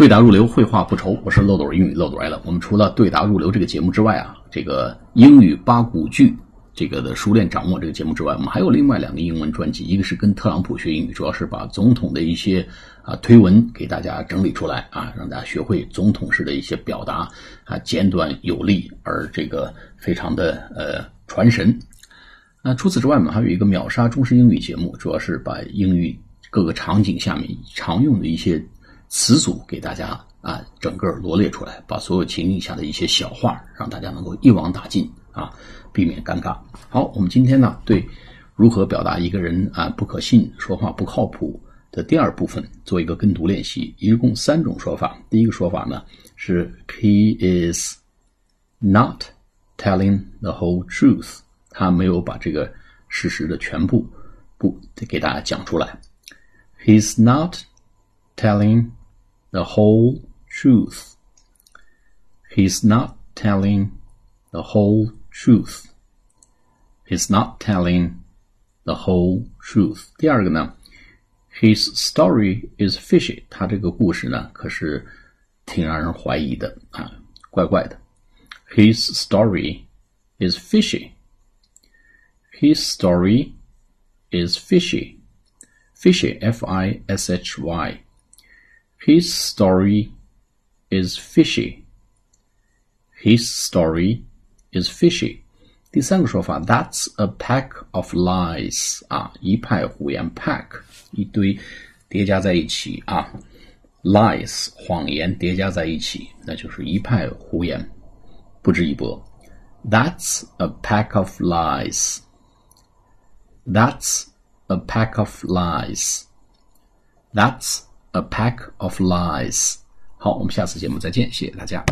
对答入流，绘画不愁。我是漏斗英语漏斗来了。我们除了对答入流这个节目之外啊，这个英语八股句这个的熟练掌握这个节目之外，我们还有另外两个英文专辑，一个是跟特朗普学英语，主要是把总统的一些 啊推文给大家整理出来啊，让大家学会总统式的一些表达啊，简短有力，而这个非常的呃传神。那除此之外，我们还有一个秒杀中式英语节目，主要是把英语各个场景下面常用的一些。词组给大家啊，整个罗列出来，把所有情境下的一些小话，让大家能够一网打尽啊，避免尴尬。好，我们今天呢，对如何表达一个人啊不可信、说话不靠谱的第二部分做一个跟读练习，一共三种说法。第一个说法呢是 He is not telling the whole truth，他没有把这个事实的全部不给大家讲出来。He's not telling the whole truth. He's not telling the whole truth. He's not telling the whole truth. 第二个呢，His story is fishy。他这个故事呢，可是挺让人怀疑的啊，怪怪的。His story is fishy. His story is fishy. Fishy, F-I-S-H-Y. His story is fishy. His story is fishy. 第三个说法，That's a pack of lies 啊，一派胡言，pack 一堆叠加在一起啊，lies 谎言叠加在一起，那就是一派胡言，不值一驳。That's a pack of lies. That's a pack of lies. That's a pack of lies。好，我们下次节目再见，谢谢大家。